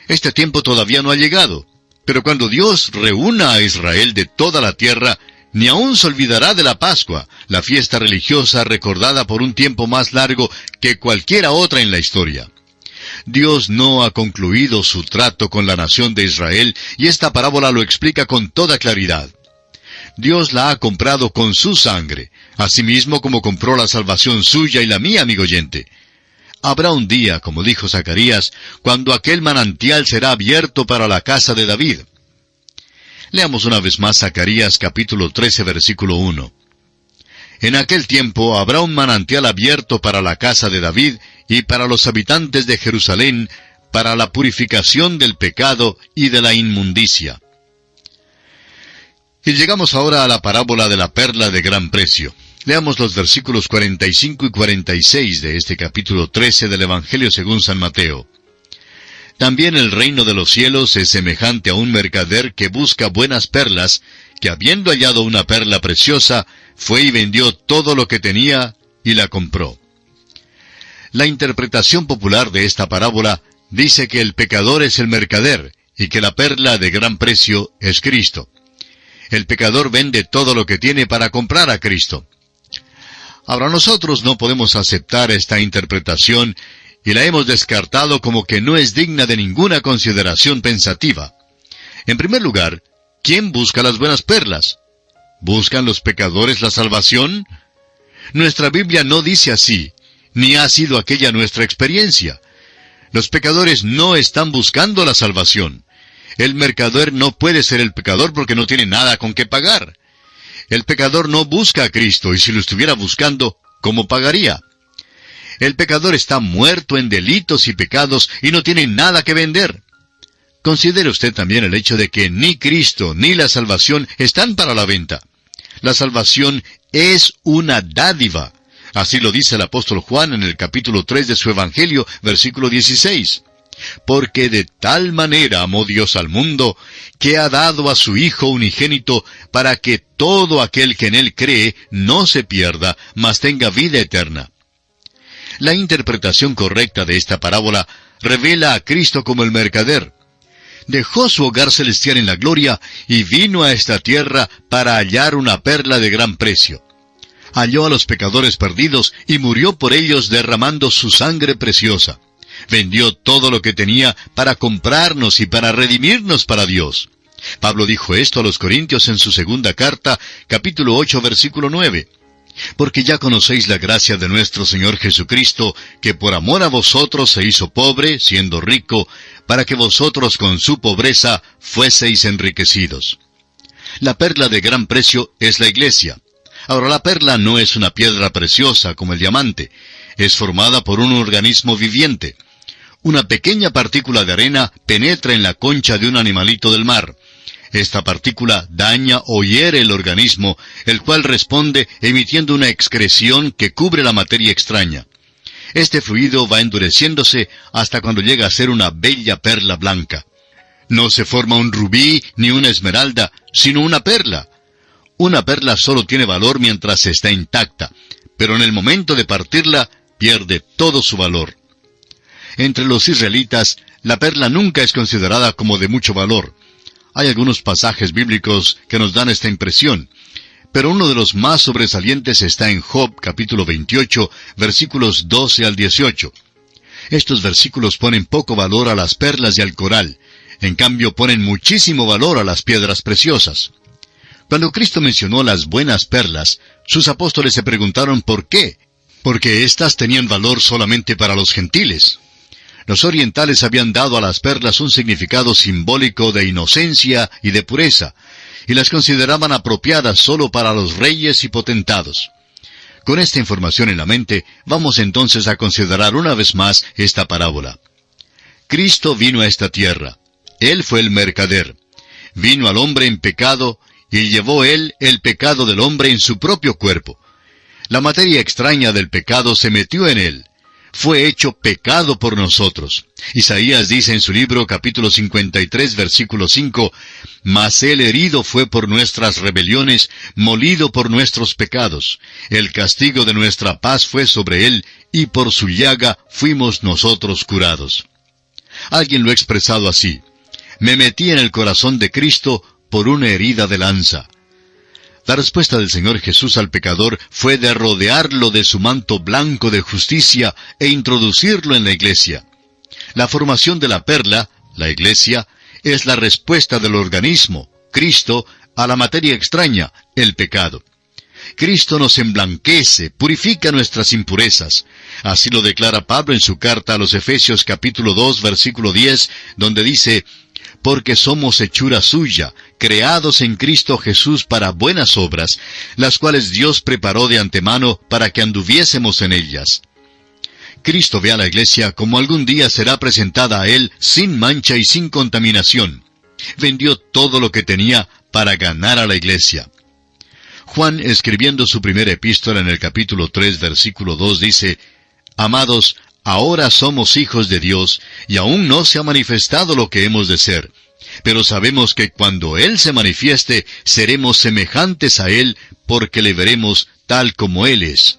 Este tiempo todavía no ha llegado, pero cuando Dios reúna a Israel de toda la tierra, ni aún se olvidará de la Pascua, la fiesta religiosa recordada por un tiempo más largo que cualquiera otra en la historia. Dios no ha concluido su trato con la nación de Israel y esta parábola lo explica con toda claridad. Dios la ha comprado con su sangre, asimismo como compró la salvación suya y la mía, amigo oyente. Habrá un día, como dijo Zacarías, cuando aquel manantial será abierto para la casa de David. Leamos una vez más Zacarías capítulo 13 versículo 1. En aquel tiempo habrá un manantial abierto para la casa de David y para los habitantes de Jerusalén, para la purificación del pecado y de la inmundicia. Y llegamos ahora a la parábola de la perla de gran precio. Leamos los versículos 45 y 46 de este capítulo 13 del Evangelio según San Mateo. También el reino de los cielos es semejante a un mercader que busca buenas perlas, que habiendo hallado una perla preciosa, fue y vendió todo lo que tenía y la compró. La interpretación popular de esta parábola dice que el pecador es el mercader y que la perla de gran precio es Cristo. El pecador vende todo lo que tiene para comprar a Cristo. Ahora nosotros no podemos aceptar esta interpretación y la hemos descartado como que no es digna de ninguna consideración pensativa. En primer lugar, ¿quién busca las buenas perlas? ¿Buscan los pecadores la salvación? Nuestra Biblia no dice así, ni ha sido aquella nuestra experiencia. Los pecadores no están buscando la salvación. El mercader no puede ser el pecador porque no tiene nada con qué pagar. El pecador no busca a Cristo y si lo estuviera buscando, ¿cómo pagaría? El pecador está muerto en delitos y pecados y no tiene nada que vender. Considere usted también el hecho de que ni Cristo ni la salvación están para la venta. La salvación es una dádiva. Así lo dice el apóstol Juan en el capítulo 3 de su Evangelio, versículo 16. Porque de tal manera amó Dios al mundo, que ha dado a su Hijo unigénito, para que todo aquel que en él cree no se pierda, mas tenga vida eterna. La interpretación correcta de esta parábola revela a Cristo como el mercader. Dejó su hogar celestial en la gloria y vino a esta tierra para hallar una perla de gran precio halló a los pecadores perdidos y murió por ellos derramando su sangre preciosa. Vendió todo lo que tenía para comprarnos y para redimirnos para Dios. Pablo dijo esto a los Corintios en su segunda carta, capítulo 8, versículo 9. Porque ya conocéis la gracia de nuestro Señor Jesucristo, que por amor a vosotros se hizo pobre, siendo rico, para que vosotros con su pobreza fueseis enriquecidos. La perla de gran precio es la iglesia. Ahora la perla no es una piedra preciosa como el diamante, es formada por un organismo viviente. Una pequeña partícula de arena penetra en la concha de un animalito del mar. Esta partícula daña o hiere el organismo, el cual responde emitiendo una excreción que cubre la materia extraña. Este fluido va endureciéndose hasta cuando llega a ser una bella perla blanca. No se forma un rubí ni una esmeralda, sino una perla, una perla solo tiene valor mientras está intacta, pero en el momento de partirla pierde todo su valor. Entre los israelitas, la perla nunca es considerada como de mucho valor. Hay algunos pasajes bíblicos que nos dan esta impresión, pero uno de los más sobresalientes está en Job capítulo 28, versículos 12 al 18. Estos versículos ponen poco valor a las perlas y al coral, en cambio ponen muchísimo valor a las piedras preciosas. Cuando Cristo mencionó las buenas perlas, sus apóstoles se preguntaron por qué, porque éstas tenían valor solamente para los gentiles. Los orientales habían dado a las perlas un significado simbólico de inocencia y de pureza, y las consideraban apropiadas solo para los reyes y potentados. Con esta información en la mente, vamos entonces a considerar una vez más esta parábola. Cristo vino a esta tierra. Él fue el mercader. Vino al hombre en pecado y llevó él el pecado del hombre en su propio cuerpo. La materia extraña del pecado se metió en él. Fue hecho pecado por nosotros. Isaías dice en su libro capítulo 53 versículo 5, Mas él herido fue por nuestras rebeliones, molido por nuestros pecados. El castigo de nuestra paz fue sobre él, y por su llaga fuimos nosotros curados. Alguien lo ha expresado así. Me metí en el corazón de Cristo por una herida de lanza. La respuesta del Señor Jesús al pecador fue de rodearlo de su manto blanco de justicia e introducirlo en la iglesia. La formación de la perla, la iglesia, es la respuesta del organismo, Cristo, a la materia extraña, el pecado. Cristo nos emblanquece, purifica nuestras impurezas. Así lo declara Pablo en su carta a los Efesios capítulo 2 versículo 10, donde dice, porque somos hechura suya, creados en Cristo Jesús para buenas obras, las cuales Dios preparó de antemano para que anduviésemos en ellas. Cristo ve a la iglesia como algún día será presentada a Él sin mancha y sin contaminación. Vendió todo lo que tenía para ganar a la iglesia. Juan, escribiendo su primera epístola en el capítulo 3, versículo 2, dice, Amados, Ahora somos hijos de Dios, y aún no se ha manifestado lo que hemos de ser. Pero sabemos que cuando Él se manifieste, seremos semejantes a Él, porque le veremos tal como Él es.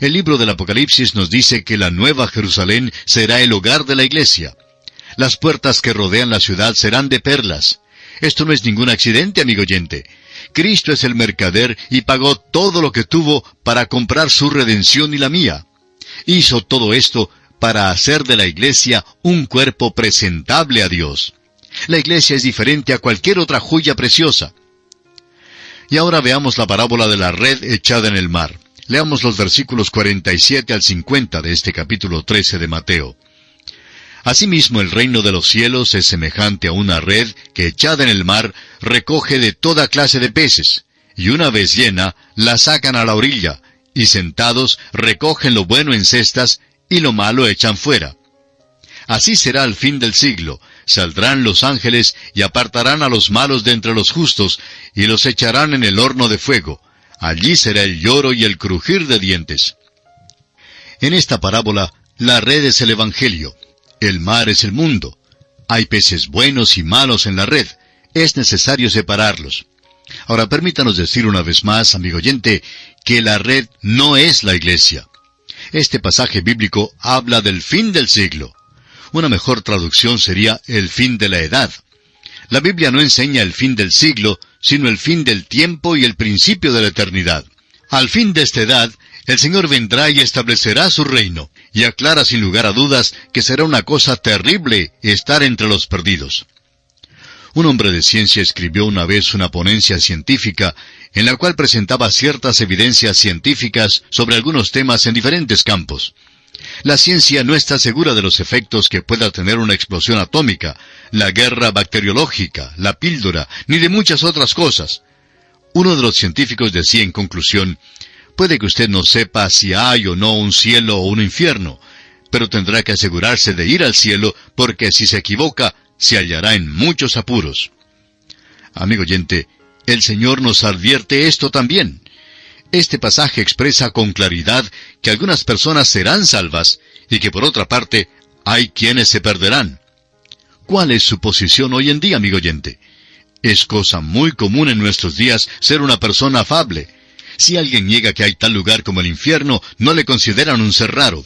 El libro del Apocalipsis nos dice que la nueva Jerusalén será el hogar de la iglesia. Las puertas que rodean la ciudad serán de perlas. Esto no es ningún accidente, amigo oyente. Cristo es el mercader y pagó todo lo que tuvo para comprar su redención y la mía. Hizo todo esto para hacer de la iglesia un cuerpo presentable a Dios. La iglesia es diferente a cualquier otra joya preciosa. Y ahora veamos la parábola de la red echada en el mar. Leamos los versículos 47 al 50 de este capítulo 13 de Mateo. Asimismo el reino de los cielos es semejante a una red que echada en el mar recoge de toda clase de peces, y una vez llena la sacan a la orilla, y sentados recogen lo bueno en cestas y lo malo echan fuera. Así será al fin del siglo, saldrán los ángeles y apartarán a los malos de entre los justos, y los echarán en el horno de fuego. Allí será el lloro y el crujir de dientes. En esta parábola, la red es el Evangelio, el mar es el mundo. Hay peces buenos y malos en la red. Es necesario separarlos. Ahora permítanos decir una vez más, amigo oyente, que la red no es la iglesia. Este pasaje bíblico habla del fin del siglo. Una mejor traducción sería el fin de la edad. La Biblia no enseña el fin del siglo, sino el fin del tiempo y el principio de la eternidad. Al fin de esta edad, el Señor vendrá y establecerá su reino, y aclara sin lugar a dudas que será una cosa terrible estar entre los perdidos. Un hombre de ciencia escribió una vez una ponencia científica en la cual presentaba ciertas evidencias científicas sobre algunos temas en diferentes campos. La ciencia no está segura de los efectos que pueda tener una explosión atómica, la guerra bacteriológica, la píldora, ni de muchas otras cosas. Uno de los científicos decía en conclusión, puede que usted no sepa si hay o no un cielo o un infierno, pero tendrá que asegurarse de ir al cielo porque si se equivoca, se hallará en muchos apuros. Amigo oyente, el Señor nos advierte esto también. Este pasaje expresa con claridad que algunas personas serán salvas y que por otra parte hay quienes se perderán. ¿Cuál es su posición hoy en día, amigo oyente? Es cosa muy común en nuestros días ser una persona afable. Si alguien niega que hay tal lugar como el infierno, no le consideran un ser raro.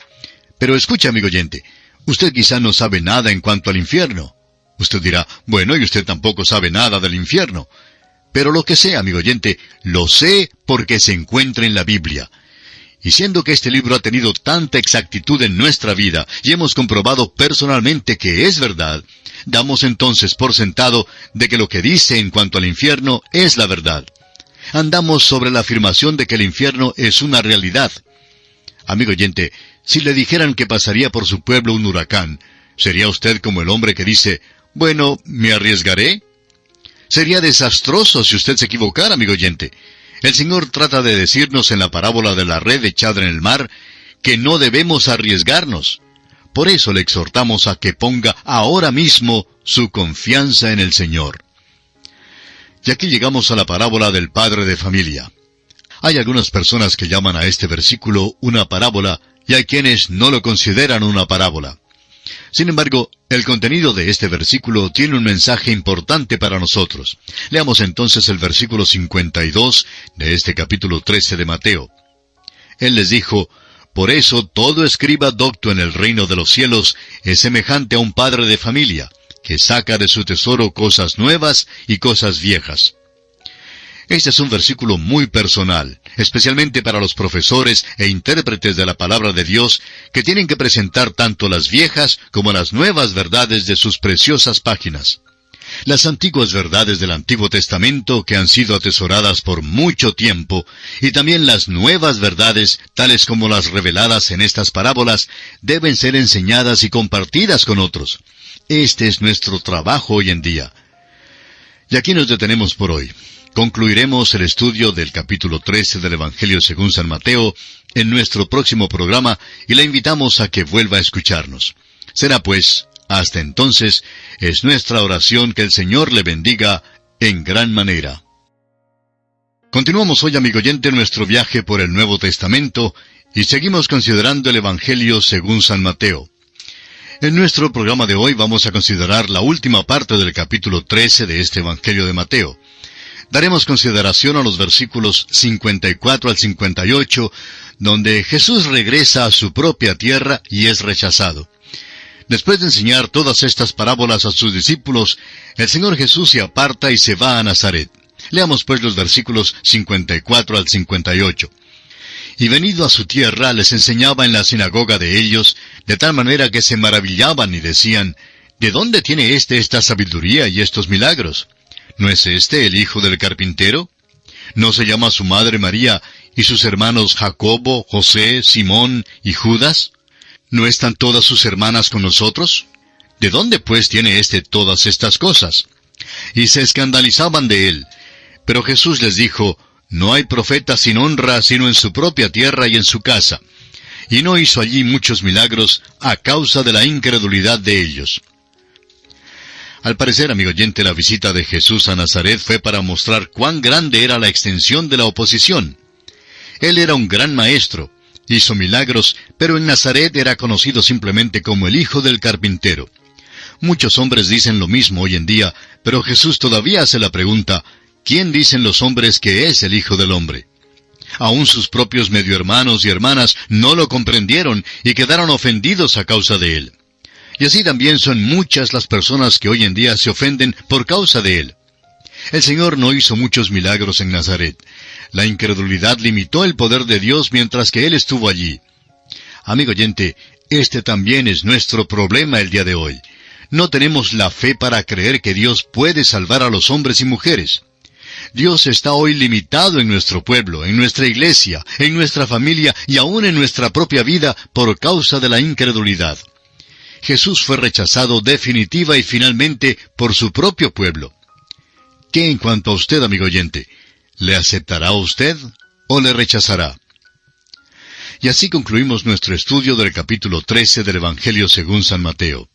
Pero escucha, amigo oyente, usted quizá no sabe nada en cuanto al infierno. Usted dirá, bueno, y usted tampoco sabe nada del infierno. Pero lo que sé, amigo oyente, lo sé porque se encuentra en la Biblia. Y siendo que este libro ha tenido tanta exactitud en nuestra vida y hemos comprobado personalmente que es verdad, damos entonces por sentado de que lo que dice en cuanto al infierno es la verdad. Andamos sobre la afirmación de que el infierno es una realidad. Amigo oyente, si le dijeran que pasaría por su pueblo un huracán, ¿sería usted como el hombre que dice, bueno, me arriesgaré? Sería desastroso si usted se equivocara, amigo oyente. El Señor trata de decirnos en la parábola de la red echada en el mar que no debemos arriesgarnos. Por eso le exhortamos a que ponga ahora mismo su confianza en el Señor. Y aquí llegamos a la parábola del padre de familia. Hay algunas personas que llaman a este versículo una parábola y hay quienes no lo consideran una parábola. Sin embargo, el contenido de este versículo tiene un mensaje importante para nosotros. Leamos entonces el versículo 52 de este capítulo 13 de Mateo. Él les dijo, Por eso todo escriba docto en el reino de los cielos es semejante a un padre de familia, que saca de su tesoro cosas nuevas y cosas viejas. Este es un versículo muy personal, especialmente para los profesores e intérpretes de la palabra de Dios que tienen que presentar tanto las viejas como las nuevas verdades de sus preciosas páginas. Las antiguas verdades del Antiguo Testamento que han sido atesoradas por mucho tiempo, y también las nuevas verdades, tales como las reveladas en estas parábolas, deben ser enseñadas y compartidas con otros. Este es nuestro trabajo hoy en día. Y aquí nos detenemos por hoy. Concluiremos el estudio del capítulo 13 del Evangelio según San Mateo en nuestro próximo programa y la invitamos a que vuelva a escucharnos. Será pues, hasta entonces, es nuestra oración que el Señor le bendiga en gran manera. Continuamos hoy, amigo oyente, nuestro viaje por el Nuevo Testamento y seguimos considerando el Evangelio según San Mateo. En nuestro programa de hoy vamos a considerar la última parte del capítulo 13 de este Evangelio de Mateo daremos consideración a los versículos 54 al 58, donde Jesús regresa a su propia tierra y es rechazado. Después de enseñar todas estas parábolas a sus discípulos, el Señor Jesús se aparta y se va a Nazaret. Leamos pues los versículos 54 al 58. Y venido a su tierra les enseñaba en la sinagoga de ellos, de tal manera que se maravillaban y decían, ¿De dónde tiene éste esta sabiduría y estos milagros? ¿No es este el hijo del carpintero? ¿No se llama su madre María y sus hermanos Jacobo, José, Simón y Judas? ¿No están todas sus hermanas con nosotros? ¿De dónde pues tiene éste todas estas cosas? Y se escandalizaban de él. Pero Jesús les dijo, No hay profeta sin honra sino en su propia tierra y en su casa. Y no hizo allí muchos milagros a causa de la incredulidad de ellos. Al parecer, amigo oyente, la visita de Jesús a Nazaret fue para mostrar cuán grande era la extensión de la oposición. Él era un gran maestro, hizo milagros, pero en Nazaret era conocido simplemente como el hijo del carpintero. Muchos hombres dicen lo mismo hoy en día, pero Jesús todavía hace la pregunta, ¿quién dicen los hombres que es el Hijo del Hombre? Aún sus propios medio hermanos y hermanas no lo comprendieron y quedaron ofendidos a causa de él. Y así también son muchas las personas que hoy en día se ofenden por causa de él. El Señor no hizo muchos milagros en Nazaret. La incredulidad limitó el poder de Dios mientras que Él estuvo allí. Amigo oyente, este también es nuestro problema el día de hoy. No tenemos la fe para creer que Dios puede salvar a los hombres y mujeres. Dios está hoy limitado en nuestro pueblo, en nuestra iglesia, en nuestra familia y aún en nuestra propia vida por causa de la incredulidad. Jesús fue rechazado definitiva y finalmente por su propio pueblo. ¿Qué en cuanto a usted, amigo oyente? ¿Le aceptará usted o le rechazará? Y así concluimos nuestro estudio del capítulo 13 del Evangelio según San Mateo.